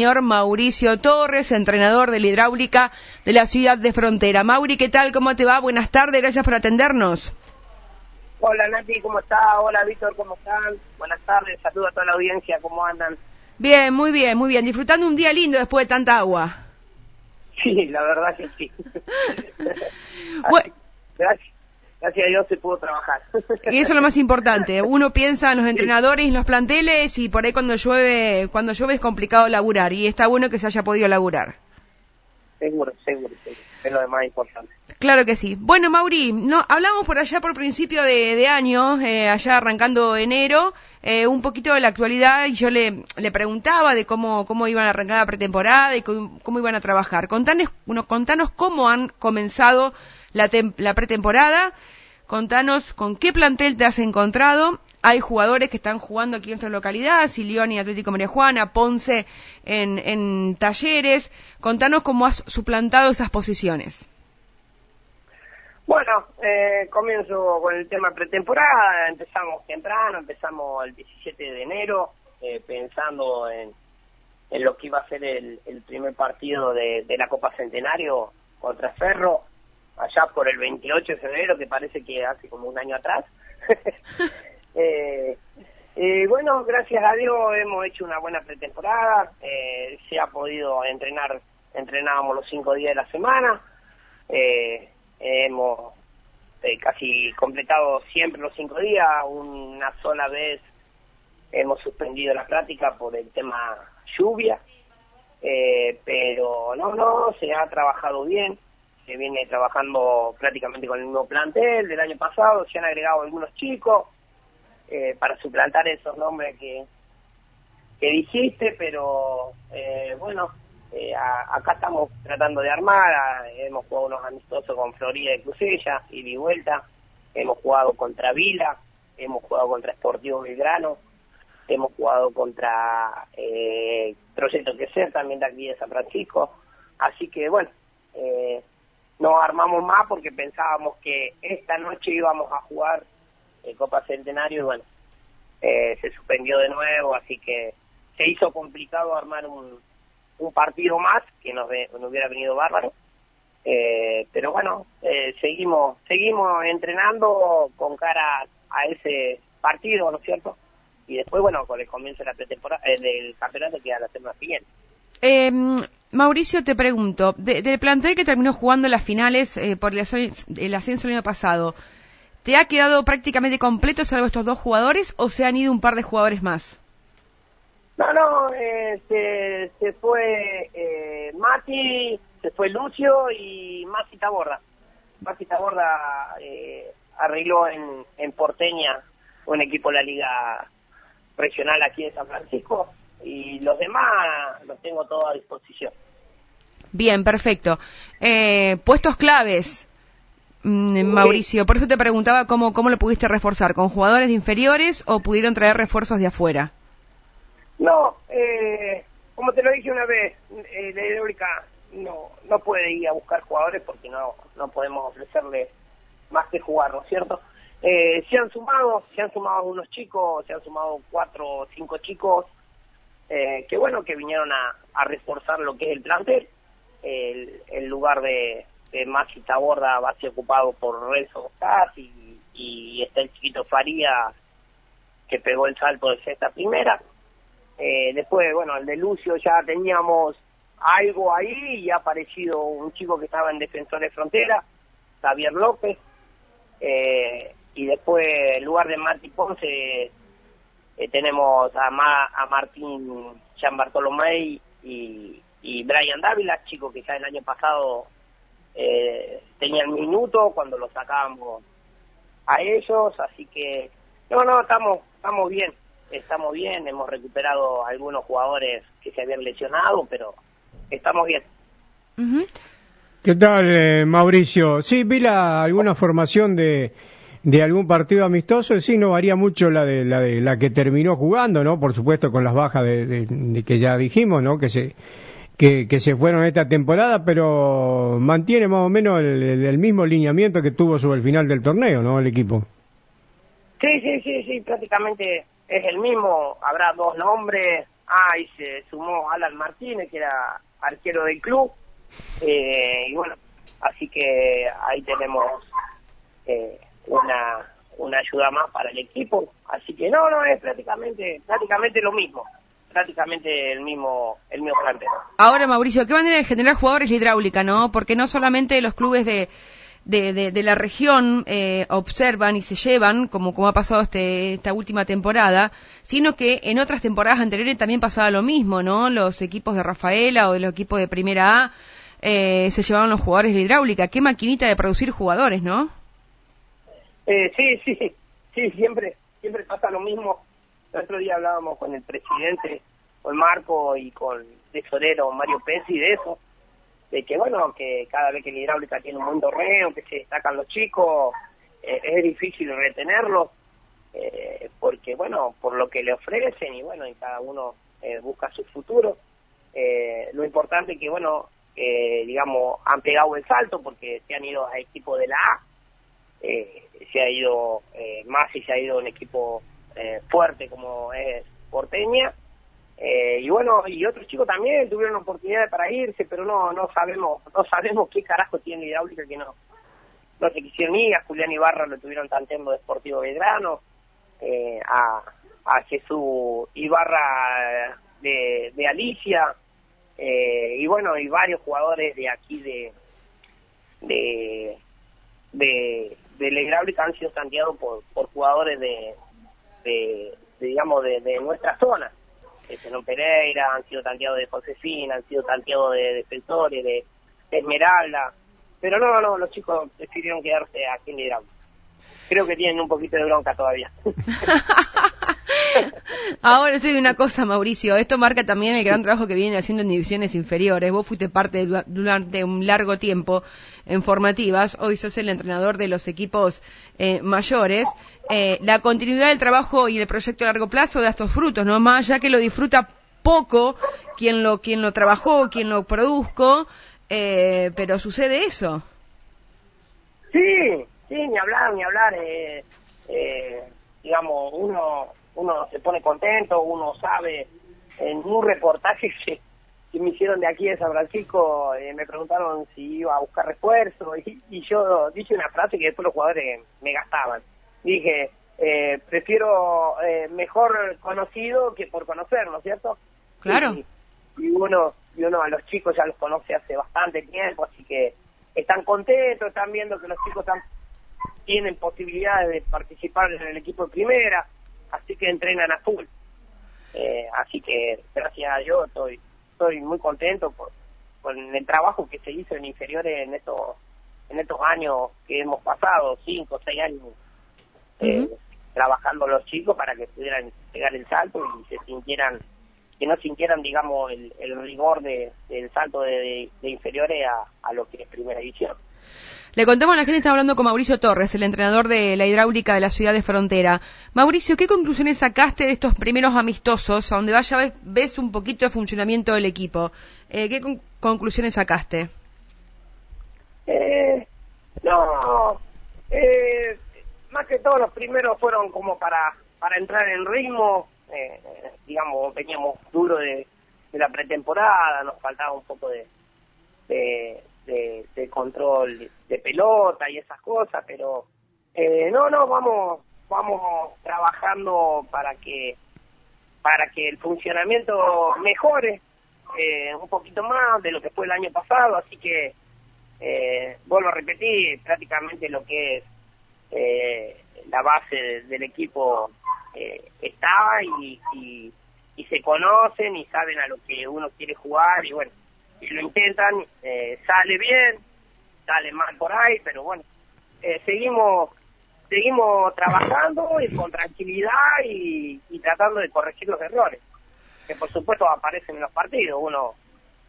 señor Mauricio Torres, entrenador de la hidráulica de la ciudad de Frontera. Mauri, ¿qué tal? ¿Cómo te va? Buenas tardes, gracias por atendernos. Hola Nati, ¿cómo estás? Hola Víctor, ¿cómo están? Buenas tardes, saludos a toda la audiencia, ¿cómo andan? Bien, muy bien, muy bien. Disfrutando un día lindo después de tanta agua. Sí, la verdad que sí. Bueno. Gracias. Gracias a Dios se pudo trabajar. Y eso es lo más importante. Uno piensa en los entrenadores y en los planteles y por ahí cuando llueve, cuando llueve es complicado laburar y está bueno que se haya podido laburar. Seguro, seguro, seguro. Es lo más importante. Claro que sí. Bueno, Mauri, no, hablamos por allá por principio de, de año, eh, allá arrancando enero, eh, un poquito de la actualidad y yo le, le preguntaba de cómo, cómo iban a arrancar la pretemporada y cómo, cómo iban a trabajar. Contanos, contanos cómo han comenzado la, tem- la pretemporada, contanos con qué plantel te has encontrado. Hay jugadores que están jugando aquí en nuestra localidad, Silioni, Atlético María Juana, Ponce en, en talleres. Contanos cómo has suplantado esas posiciones. Bueno, eh, comienzo con el tema pretemporada. Empezamos temprano, empezamos el 17 de enero, eh, pensando en, en lo que iba a ser el, el primer partido de, de la Copa Centenario contra Ferro, allá por el 28 de febrero, que parece que hace como un año atrás. eh, eh, bueno, gracias a Dios hemos hecho una buena pretemporada, eh, se ha podido entrenar, entrenábamos los cinco días de la semana, eh, hemos eh, casi completado siempre los cinco días, una sola vez hemos suspendido la práctica por el tema lluvia, pero no, no, se ha trabajado bien, se viene trabajando prácticamente con el mismo plantel del año pasado, se han agregado algunos chicos eh, para suplantar esos nombres que, dijiste, pero eh, bueno, eh, acá estamos tratando de armar, hemos jugado unos amistosos con Florida y Crucella, y vuelta, hemos jugado contra Vila, hemos jugado contra Sportivo Belgrano, hemos jugado contra eh, Proyecto Queser, también de aquí de San Francisco, así que bueno, eh, nos armamos más porque pensábamos que esta noche íbamos a jugar eh, Copa Centenario y bueno, eh, se suspendió de nuevo, así que se hizo complicado armar un, un partido más que nos, hubiera venido bárbaro. Eh, pero bueno, eh, seguimos seguimos entrenando con cara a ese partido, ¿no es cierto? Y después, bueno, con el comienzo de la pretemporada, eh, del campeonato que a la semana siguiente. Eh, Mauricio, te pregunto, de- del plantel que terminó jugando las finales eh, por el, el ascenso el año pasado, ¿te ha quedado prácticamente completo salvo estos dos jugadores o se han ido un par de jugadores más? No, no, eh, se, se fue eh, Mati, se fue Lucio y Mati Taborda. Mati Taborda eh, arregló en, en Porteña un equipo de la Liga Regional aquí de San Francisco y los demás los tengo todos a disposición. Bien, perfecto. Eh, puestos claves, Mauricio, por eso te preguntaba cómo, cómo lo pudiste reforzar, ¿con jugadores de inferiores o pudieron traer refuerzos de afuera? No, eh, como te lo dije una vez, eh, la hidráulica no, no puede ir a buscar jugadores porque no, no podemos ofrecerle más que jugar, ¿no es cierto? Eh, se han sumado, se han sumado unos chicos, se han sumado cuatro o cinco chicos, eh, que bueno, que vinieron a, a reforzar lo que es el plantel. El, el lugar de, de Maxi Taborda va a ser ocupado por Renzo Bocas y, está el chiquito Faría que pegó el salto de sexta primera. Eh, después, bueno, el de Lucio ya teníamos algo ahí y ha aparecido un chico que estaba en Defensores Frontera, Javier López. Eh, y después, en lugar de Martí Ponce, eh, tenemos a, Ma- a Martín Jean Bartolomé y, y Brian Dávila, chico que ya el año pasado eh, tenía el minuto cuando lo sacábamos a ellos, así que no, no, estamos, estamos bien, estamos bien, hemos recuperado algunos jugadores que se habían lesionado, pero estamos bien. ¿Qué tal, eh, Mauricio? Sí, vi la, alguna formación de, de algún partido amistoso. Sí, no varía mucho la de, la de la que terminó jugando, ¿no? Por supuesto, con las bajas de, de- de que ya dijimos, ¿no? Que se, que, se fueron esta temporada, pero mantiene más o menos el, el- el mismo lineamiento que tuvo sobre el final del torneo, ¿no? El equipo. Sí, sí, sí, sí, prácticamente es el mismo. Habrá dos nombres, Ah, y se sumó Alan Martínez, que era arquero del club. Eh, y bueno, así que ahí tenemos eh, una, una ayuda más para el equipo. Así que no, no, es prácticamente, prácticamente lo mismo. Prácticamente el mismo, el mismo plantel. Ahora, Mauricio, ¿qué manera de generar jugadores de hidráulica, no? Porque no solamente los clubes de, de, de, la región eh, observan y se llevan, como, como ha pasado este, esta última temporada, sino que en otras temporadas anteriores también pasaba lo mismo, ¿no? Los equipos de Rafaela o de los equipos de Primera A eh, se llevaban los jugadores de hidráulica. Qué maquinita de producir jugadores, ¿no? Eh, sí, sí, sí, siempre, siempre pasa lo mismo. El otro día hablábamos con el presidente, con Marco y con el tesorero Mario Pensi de eso de que bueno, que cada vez que la hidráulica tiene un buen torneo, que se destacan los chicos, eh, es difícil retenerlos, eh, porque bueno, por lo que le ofrecen y bueno, y cada uno eh, busca su futuro. lo importante es que bueno, digamos, han pegado el salto porque se han ido a equipo de la A, se ha ido más y se ha ido un equipo fuerte como es Porteña, eh, y bueno, y otros chicos también tuvieron oportunidad para irse, pero no no sabemos no sabemos qué carajo tiene hidráulica que no no se quisieron ir. A Julián Ibarra lo tuvieron tanteando de Sportivo Belgrano, eh, a, a Jesús Ibarra de, de Alicia, eh, y bueno, y varios jugadores de aquí de de de, de la hidráulica han sido tanteados por, por jugadores de, de, digamos de, de nuestra zona de Pereira, han sido tanteados de Josefina, han sido tanteados de Defensores, de, Esmeralda. Pero no, no, los chicos decidieron quedarse aquí en Irán. Creo que tienen un poquito de bronca todavía. Ahora sí una cosa, Mauricio. Esto marca también el gran trabajo que viene haciendo en divisiones inferiores. Vos fuiste parte durante un largo tiempo en formativas. Hoy sos el entrenador de los equipos eh, mayores. Eh, la continuidad del trabajo y el proyecto a largo plazo da estos frutos, ¿no? Más ya que lo disfruta poco quien lo, quien lo trabajó, quien lo produjo, eh, pero sucede eso. Sí, sí, ni hablar, ni hablar. digamos, uno uno se pone contento, uno sabe, en un reportaje que, me hicieron de aquí de San Francisco, eh, me preguntaron si iba a buscar refuerzo y, yo dije una frase que después los jugadores me gastaban. Dije, eh, prefiero eh, mejor conocido que por conocerlo, ¿cierto? Claro. Y, uno y uno a los chicos ya los conoce hace bastante tiempo, así que están contentos, están viendo que los chicos tienen posibilidades de participar en el equipo de primera así que entrenan a full. Eh, así que gracias a Dios estoy, estoy muy contento por, por el trabajo que se hizo en inferiores en estos en estos años que hemos pasado, cinco seis años, eh, trabajando los chicos para que pudieran pegar el salto y se sintieran, que no sintieran, digamos, el, el rigor de, del salto de, de, inferiores a, a lo que es primera división. Le contamos a la gente, está hablando con Mauricio Torres, el entrenador de la hidráulica de la ciudad de Frontera. Mauricio, ¿qué conclusiones sacaste de estos primeros amistosos, a donde vaya ves, ves un poquito de funcionamiento del equipo? Eh, ¿Qué conclusiones sacaste? Eh, no, eh, más que todo los primeros fueron como para, para entrar en ritmo, eh, digamos, veníamos duro de, la pretemporada, nos faltaba un poco de de, control de pelota y esas cosas, pero eh, no, no, vamos, vamos trabajando para que para que el funcionamiento mejore eh, un poquito más de lo que fue el año pasado, así que eh, vuelvo a repetir prácticamente lo que es eh, la base del equipo eh, está y, y, y se conocen y saben a lo que uno quiere jugar y bueno y lo intentan, eh, sale bien, sale mal por ahí, pero bueno, eh, seguimos seguimos trabajando y con tranquilidad y, tratando de corregir los errores, que por supuesto aparecen en los partidos, uno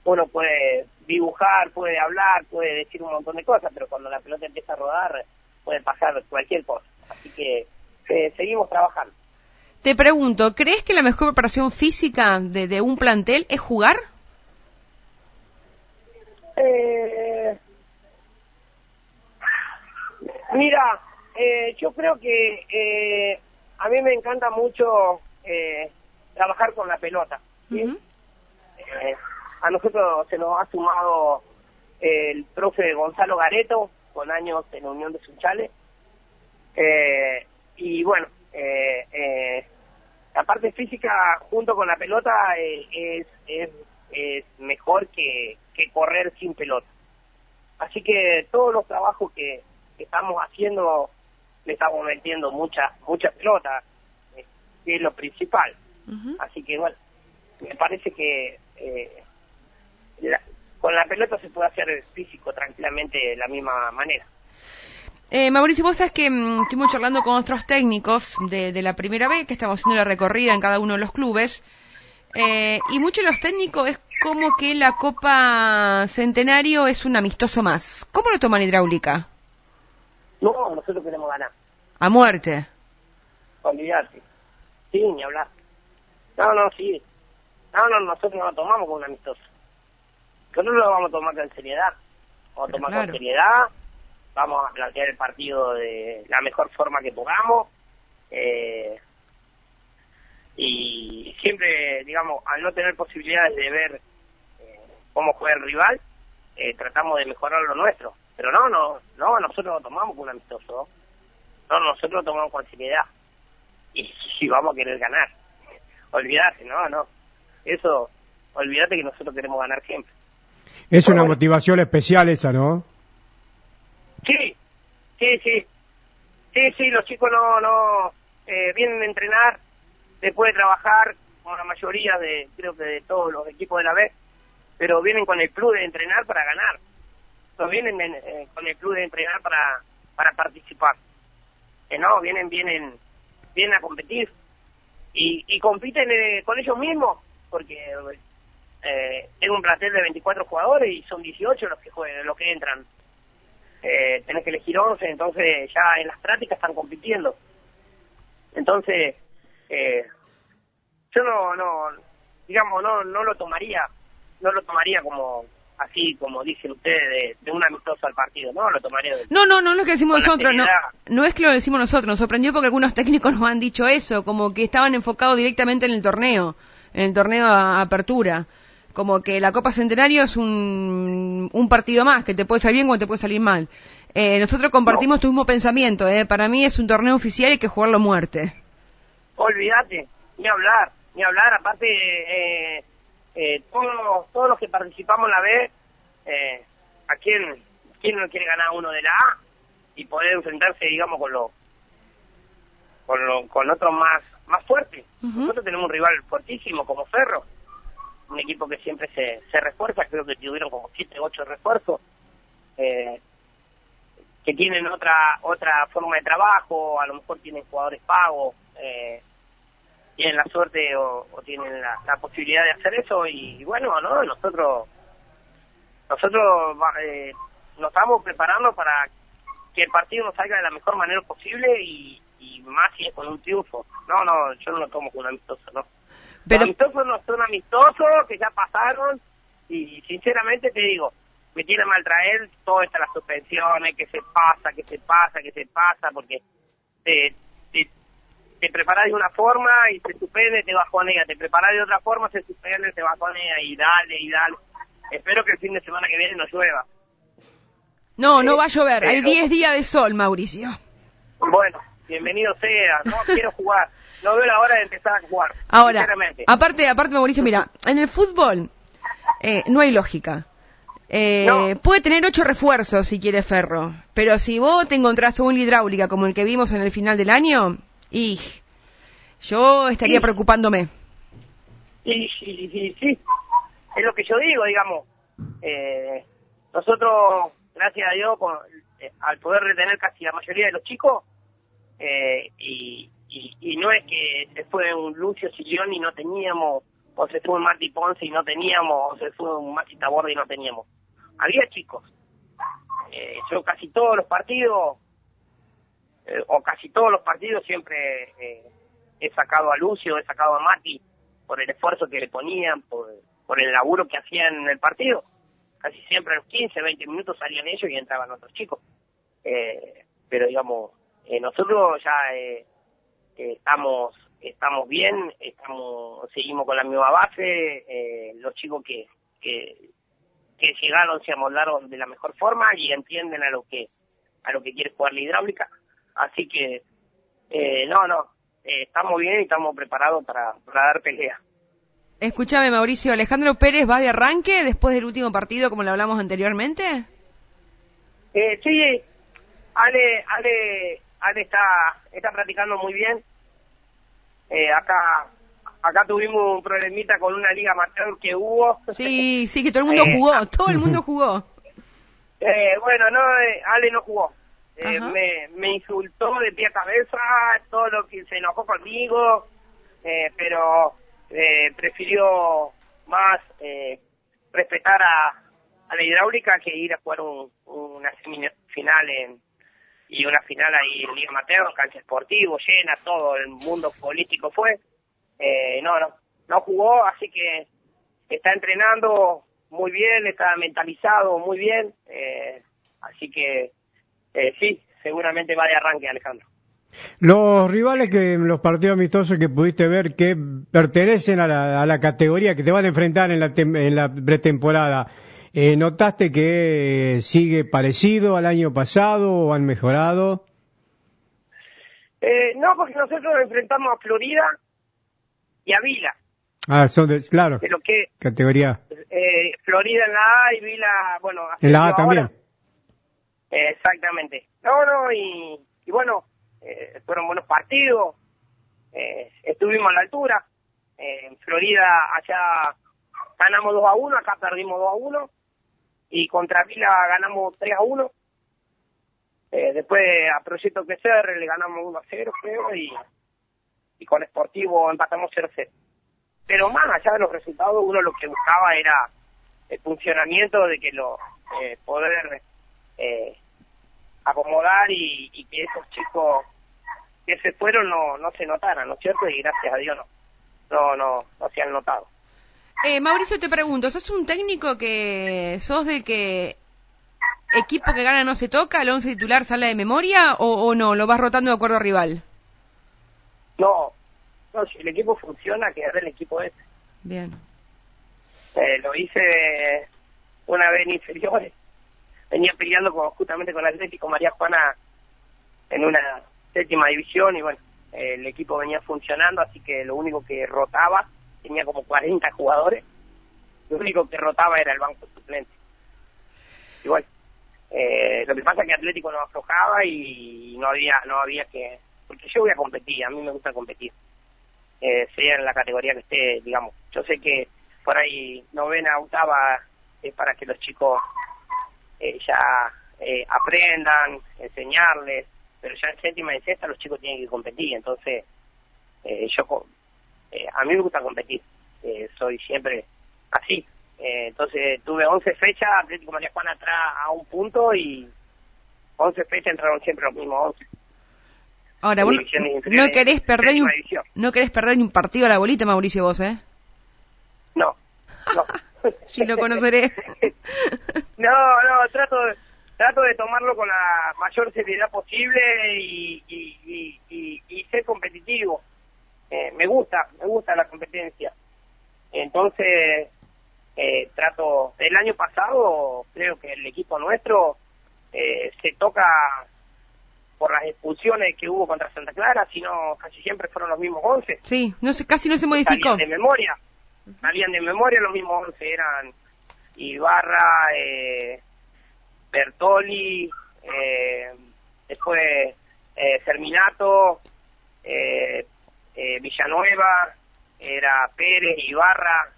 uno puede dibujar, puede hablar, puede decir un montón de cosas, pero cuando la pelota empieza a rodar puede pasar cualquier cosa, así que eh, seguimos trabajando. Te pregunto, ¿crees que la mejor preparación física de, de un plantel es jugar? Eh, mira, eh, yo creo que eh, a mí me encanta mucho eh, trabajar con la pelota. Eh, a nosotros se nos ha sumado el profe Gonzalo Gareto, con años en la Unión de Sunchales. Eh, y bueno, eh, la parte física junto con la pelota es, es, es mejor que, que correr sin pelota. Así que todos los trabajos que, estamos haciendo le estamos metiendo mucha mucha pelota, eh, que es lo principal. Así que bueno, me parece que eh, con la pelota se puede hacer físico tranquilamente de la misma manera. Eh, Mauricio, vos sabés que mm, estuvimos charlando con otros técnicos de, de, la primera vez, que estamos haciendo la recorrida en cada uno de los clubes, eh, y muchos de los técnicos es como que la Copa Centenario es un amistoso más. ¿Cómo lo toman hidráulica? No, nosotros queremos ganar. ¿A muerte? Olvidarte. Sí, ni hablar. No, no, sí. No, no, nosotros no lo tomamos como un amistoso. Nosotros lo vamos a tomar con seriedad. Vamos a tomar con seriedad. Vamos a plantear el partido de la mejor forma que podamos. Eh, y siempre, digamos, al no tener posibilidades de ver eh, cómo juega el rival, eh, tratamos de mejorar lo nuestro. Pero no, no, no, nosotros lo tomamos con un amistoso. No, nosotros lo tomamos con seriedad. Y, si vamos a querer ganar. Olvídate, no, no. Eso, olvídate que nosotros queremos ganar siempre. Es una motivación especial esa, ¿no? Sí, sí, sí. Sí, sí, los chicos no, no, eh, vienen a entrenar después de trabajar, la mayoría de, creo que de todos los equipos de la B, pero vienen con el club de entrenar para ganar. No vienen eh, con el club de entrenar para, para participar. Que no, vienen, vienen, vienen a competir. Y, y compiten eh, con ellos mismos, porque eh, tengo un plantel de 24 jugadores y son 18 los que juegan, los que entran. Eh, tenés que elegir 11, entonces ya en las prácticas están compitiendo. Entonces, eh, yo no, no, digamos, no, no lo tomaría, no lo tomaría como así como dicen ustedes de, un amistoso al partido, no lo tomaría. no, no, no es lo que decimos nosotros, no, no es que lo decimos nosotros, nos sorprendió porque algunos técnicos nos han dicho eso, como que estaban enfocados directamente en el torneo, en el torneo a apertura como que la Copa Centenario es un, un partido más, que te puede salir bien o te puede salir mal. Eh, nosotros compartimos tu mismo pensamiento, eh. para mí es un torneo oficial y hay que jugarlo a muerte olvídate, ni hablar, ni hablar, aparte eh, eh, todos, todos los que participamos en la B, eh, ¿a quién, quién no quiere ganar uno de la A? Y poder enfrentarse, digamos, con los con, lo, con otros más más fuertes. Nosotros tenemos un rival fuertísimo como Ferro, un equipo que siempre se, se refuerza, creo que tuvieron como 7, 8 refuerzos, eh, que tienen otra otra forma de trabajo, a lo mejor tienen jugadores pagos, eh, tienen la suerte o, tienen la, posibilidad de hacer eso y, bueno, no nosotros nosotros eh, nos estamos preparando para que el partido nos salga de la mejor manera posible y, más si es con un triunfo. No, no, yo no lo tomo como un amistoso, no. Pero... Los amistosos no son amistosos, que ya pasaron y sinceramente te digo, me tiene mal traer todas estas las suspensiones, que se pasa, que se pasa, que se pasa, porque te, te preparás de una forma y se suspende, te bajonea, te preparás de otra forma, se suspende, te bajonea y dale y dale. Espero que el fin de semana que viene no llueva. No, no va a llover, hay 10 días de sol, Mauricio. Bueno, bienvenido sea, no quiero jugar, no veo la hora de empezar a jugar. Ahora, aparte, aparte Mauricio, mira, en el fútbol eh, no hay lógica. Eh, Puede tener ocho refuerzos si quiere Ferro, pero si vos te encontrás una hidráulica como el que vimos en el final del año, y yo estaría preocupándome. Sí, sí, sí, sí. Es lo que yo digo, digamos. Eh, nosotros, gracias a Dios, eh, al poder retener casi la mayoría de los chicos, eh, y, y, no es que se fue un Lucio Sillón y no teníamos, o se fue un Marti Ponce y no teníamos, o se fue un Mati Taborda y no teníamos. Había chicos. Eh, yo casi todos los partidos eh, o casi todos los partidos siempre eh, he sacado a Lucio, he sacado a Mati por el esfuerzo que le ponían, por, el laburo que hacían en el partido. Casi siempre a los 15, 20 minutos salían ellos y entraban otros chicos. Eh, pero digamos, nosotros ya estamos estamos bien, estamos seguimos con la misma base, eh, los chicos que, que, que llegaron se amoldaron de la mejor forma y entienden a lo que a lo que quiere jugar la hidráulica, así que eh, no, no, eh, estamos bien y estamos preparados para, para dar pelea. Escúchame, Mauricio, ¿Alejandro Pérez va de arranque después del último partido, como lo hablamos anteriormente? Eh, sí, Ale, Ale, Ale está, está practicando muy bien. Eh, acá, acá tuvimos un problemita con una liga amateur que hubo. Sí, sí, que todo el mundo Eh, jugó, todo el mundo jugó. Eh, bueno, no, eh, Ale no jugó. Eh, me, me insultó de pie a cabeza, todo lo que se enojó conmigo, eh, pero eh, prefirió más eh, respetar a, a la hidráulica que ir a jugar un- una semifinal en, y una final ahí en Liga Mateo, cancha esportivo, llena, todo el mundo político fue. Eh, no, no, no jugó, así que está entrenando muy bien, está mentalizado muy bien, eh, así que eh, sí, seguramente va de arranque Alejandro. Los rivales que los partidos amistosos que pudiste ver que pertenecen a la, a la categoría que te van a enfrentar en la, tem- en la pretemporada, eh, ¿notaste que sigue parecido al año pasado o han mejorado? Eh, no, porque nosotros enfrentamos a Florida y a Vila, Ah, son de, claro, de lo que categoría. eh, Florida en la A y Vila, bueno, En la A ahora. también. Exactamente. No, no, y, y bueno, eh, fueron buenos partidos, eh, estuvimos a la altura. Eh, en Florida allá ganamos 2 a 1, acá perdimos 2 a 1, y contra Vila ganamos 3 a 1. Eh, después a Proyecto PCR le ganamos 1 a 0, creo, y, y con Sportivo empatamos 0 a 0. Pero más allá de los resultados, uno lo que buscaba era el funcionamiento de que lo eh, poder eh, acomodar y, y que esos chicos que se fueron no, no se notaran, ¿no es cierto? Y gracias a Dios no, no, no, no se han notado. Eh, Mauricio, te pregunto, ¿sos un técnico que sos del que equipo que gana no se toca, el once titular sale de memoria o, o no, lo vas rotando de acuerdo a rival? No, no, si el equipo funciona, que es el equipo ese. Bien. Eh, lo hice una vez en inferiores. Venía peleando con, justamente con Atlético María Juana en una séptima división y bueno, el equipo venía funcionando, así que lo único que rotaba, tenía como 40 jugadores, lo único que rotaba era el banco suplente. Igual, eh, lo que pasa es que Atlético no aflojaba y no había, no había que, porque yo voy a competir, a mí me gusta competir, eh, sea en la categoría que esté, digamos. Yo sé que por ahí novena, octava es para que los chicos eh, ya eh, aprendan, enseñarles, pero ya en séptima y sexta los chicos tienen que competir, entonces eh, yo eh, a mí me gusta competir, eh, soy siempre así. Eh, entonces tuve 11 fechas, Atlético María Juana atrás a un punto y 11 fechas entraron siempre los mismos 11. Ahora, vos no querés perder un, no querés perder ni un partido a la bolita, Mauricio, vos, ¿eh? No, no. Sí, lo conoceré. No, no, trato de, trato de tomarlo con la mayor seriedad posible y, y, y, y- ser competitivo. Eh, me gusta, me gusta la competencia. Entonces, eh, trato, el año pasado creo que el equipo nuestro eh, se toca por las expulsiones que hubo contra Santa Clara, sino casi siempre fueron los mismos 11 Sí, no sé, casi no se modificó. de memoria. Salían de memoria los mismos 11, eran Ibarra, eh, Bertoli, eh, después eh, Serminato, eh, eh, Villanueva, era Pérez, Ibarra,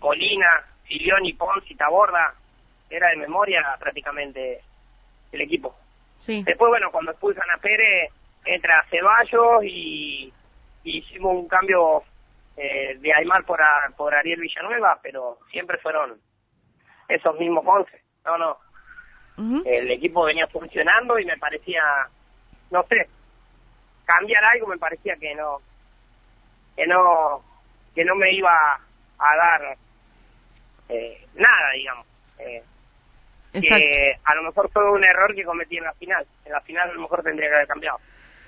Molina, Filioni, Ponzi, Taborda, era de memoria prácticamente el equipo. Sí. Después, bueno, cuando expulsan a Pérez, entra Ceballos y, y hicimos un cambio eh, de Aymar por, a- por Ariel Villanueva, pero siempre fueron esos mismos 11. No, no, el equipo venía funcionando y me parecía, no sé, cambiar algo me parecía que no, que no, que no me iba a dar eh, nada, digamos. Eh, que a lo mejor fue un error que cometí en la final. En la final a lo mejor tendría que haber cambiado.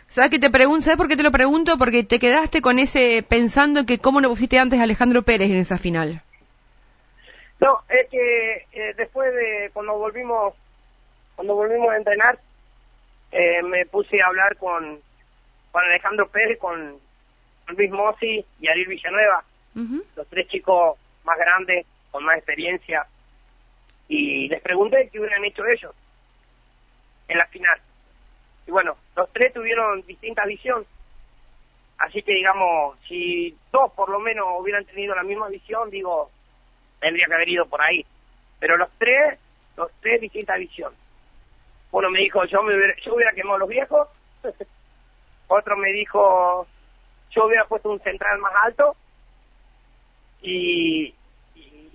¿Sabes que te pregunto? ¿Sabes por qué te lo pregunto? Porque te quedaste con ese pensando que cómo no pusiste antes a Alejandro Pérez en esa final. No, es que eh, después de cuando volvimos cuando volvimos a entrenar eh, me puse a hablar con con Alejandro Pérez, con Luis Mossi y Ariel Villanueva, los tres chicos más grandes, con más experiencia, y les pregunté qué hubieran hecho ellos en la final. Y bueno, los tres tuvieron distinta visión. Así que digamos, si dos por lo menos hubieran tenido la misma visión, digo, tendría que haber ido por ahí. Pero los tres, los tres distinta visión. Uno me dijo, yo, me hubiera, yo hubiera quemado los viejos. Otro me dijo, yo hubiera puesto un central más alto. Y,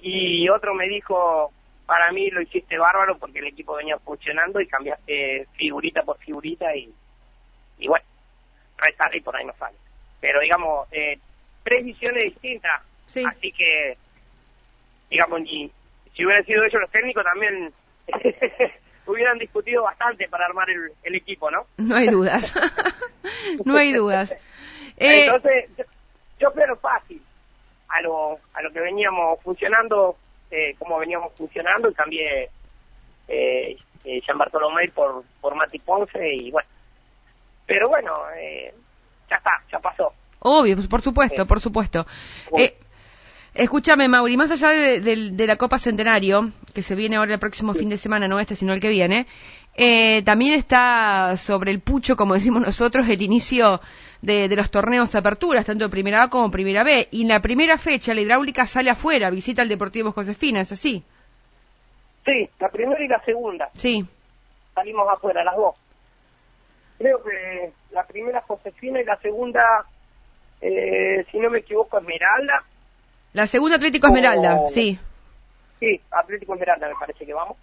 y otro me dijo, para mí lo hiciste bárbaro porque el equipo venía funcionando y cambiaste figurita por figurita y, y bueno, restar y por ahí no sale. Pero digamos, eh, tres visiones distintas, así que, digamos, y, si hubieran sido ellos los técnicos también hubieran discutido bastante para armar el, el equipo, ¿no? No hay dudas, no hay dudas. Eh... Entonces, yo, yo creo fácil a lo, a lo que veníamos funcionando eh, cómo veníamos funcionando y cambié eh, eh, Jean Bartolomé por, por Mati Ponce y bueno. Pero bueno, eh, ya está, ya pasó. Obvio, pues, por supuesto, por supuesto. Eh, escúchame, Mauri, más allá de, la Copa Centenario, que se viene ahora el próximo fin de semana, no este, sino el que viene, eh, también está sobre el pucho, como decimos nosotros, el inicio de, los torneos aperturas, tanto primera A como primera B. Y en la primera fecha la hidráulica sale afuera, visita al Deportivo Josefina, ¿es así? Sí, la primera y la segunda. Sí. Salimos afuera, las dos. Creo que la primera Josefina y la segunda, eh, si no me equivoco, Esmeralda. La segunda Atlético Esmeralda, sí. Sí, Atlético Esmeralda me parece que vamos.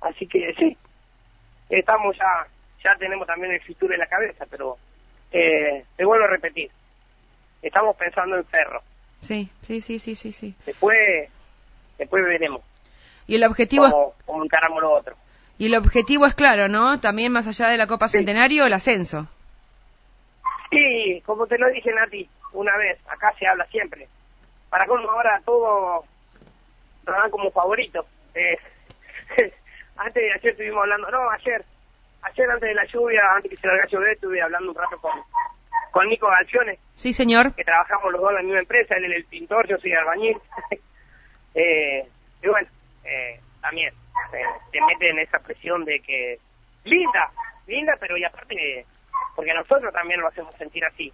Así que sí, estamos ya, ya tenemos también el futuro en la cabeza, pero eh, te vuelvo a repetir, estamos pensando en Ferro. Sí, sí, sí, sí, sí, sí. Después, después veremos. Y el objetivo cómo, encaramos lo otro. Y el objetivo es claro, ¿no? También más allá de la Copa Centenario, el ascenso. Sí, como te lo dije Nati una vez, acá se habla siempre. Para cómo ahora todo lo dan como favorito. Eh, antes de ayer estuvimos hablando, no, ayer, ayer antes de la lluvia, antes que se larga llover, estuve hablando un rato con, con Nico Galciones. Sí, señor. Que trabajamos los dos en la misma empresa, él es el pintor, yo soy albañil. eh, y bueno, eh, también eh, te mete en esa presión de que, linda, linda, pero y aparte, porque nosotros también lo hacemos sentir así.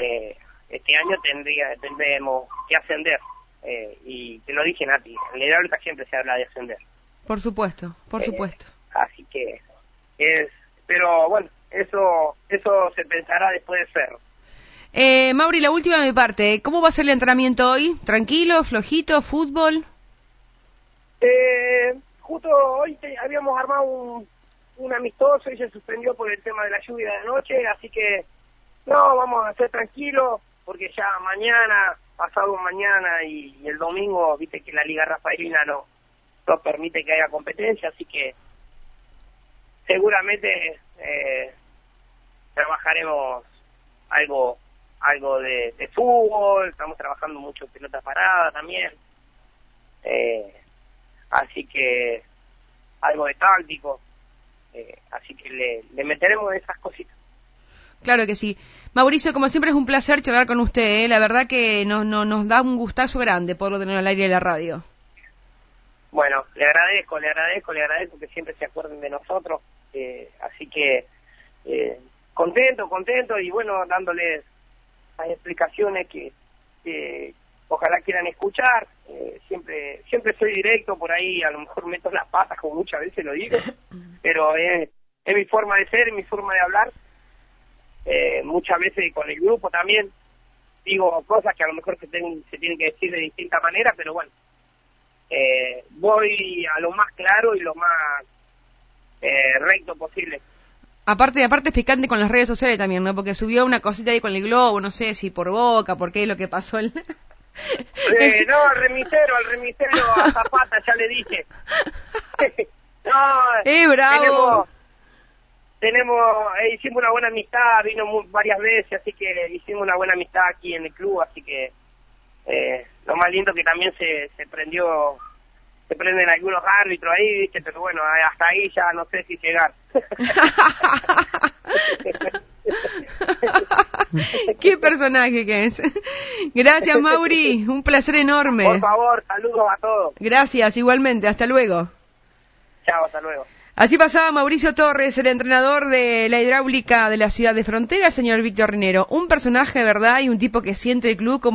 Eh, este año tendría tendremos que ascender. Eh, y te lo dije, Nati, en hidráulica siempre se habla de ascender. Por supuesto, por Eh, supuesto. Así que es, pero bueno, eso eso se pensará después de Cerro. Eh, Mauri, la última de mi parte. ¿Cómo va a ser el entrenamiento hoy? ¿Tranquilo, flojito, fútbol? Eh, justo hoy te- habíamos armado un, un amistoso y se suspendió por el tema de la lluvia de anoche, así que no, vamos a ser tranquilos porque ya mañana, pasado mañana y, y el domingo, viste que la Liga Rafaelina no, no permite que haya competencia, así que seguramente eh, trabajaremos algo algo de, de fútbol, estamos trabajando mucho en pelota parada también. Eh, así que algo de táctico, eh, así que le, le meteremos esas cositas. Claro que sí. Mauricio, como siempre es un placer charlar con usted. ¿eh? La verdad que nos, nos, nos da un gustazo grande poderlo tener al aire de la radio. Bueno, le agradezco, le agradezco, le agradezco que siempre se acuerden de nosotros, eh, así que eh, contento, contento y bueno, dándoles las explicaciones que, que ojalá quieran escuchar. Eh, siempre siempre soy directo por ahí, a lo mejor meto las patas como muchas veces lo digo, pero es, es mi forma de ser, es mi forma de hablar. Eh, muchas veces con el grupo también digo cosas que a lo mejor se, ten- se tienen que decir de distinta manera, pero bueno, eh, voy a lo más claro y lo más eh, recto posible. Aparte, aparte es picante con las redes sociales también, ¿no? Porque subió una cosita ahí con el globo, no sé si por boca, por qué es lo que pasó. El... Eh, no, al remisero, al remisero a Zapata ya le dije. no, ¡Eh, bravo! tenemos, tenemos, eh, hicimos una buena amistad, vino varias veces, así que hicimos una buena amistad aquí en el club, así que eh, lo más lindo que también se, se prendió, se prenden algunos árbitros ahí, viste, pero bueno, hasta ahí ya no sé si llegar. Qué personaje que es. Gracias, Mauri. Un placer enorme. Por favor, saludos a todos. Gracias, igualmente. Hasta luego. Chao, hasta luego. Así pasaba Mauricio Torres, el entrenador de la hidráulica de la ciudad de Frontera, señor Víctor Rinero. Un personaje, ¿verdad? Y un tipo que siente el club como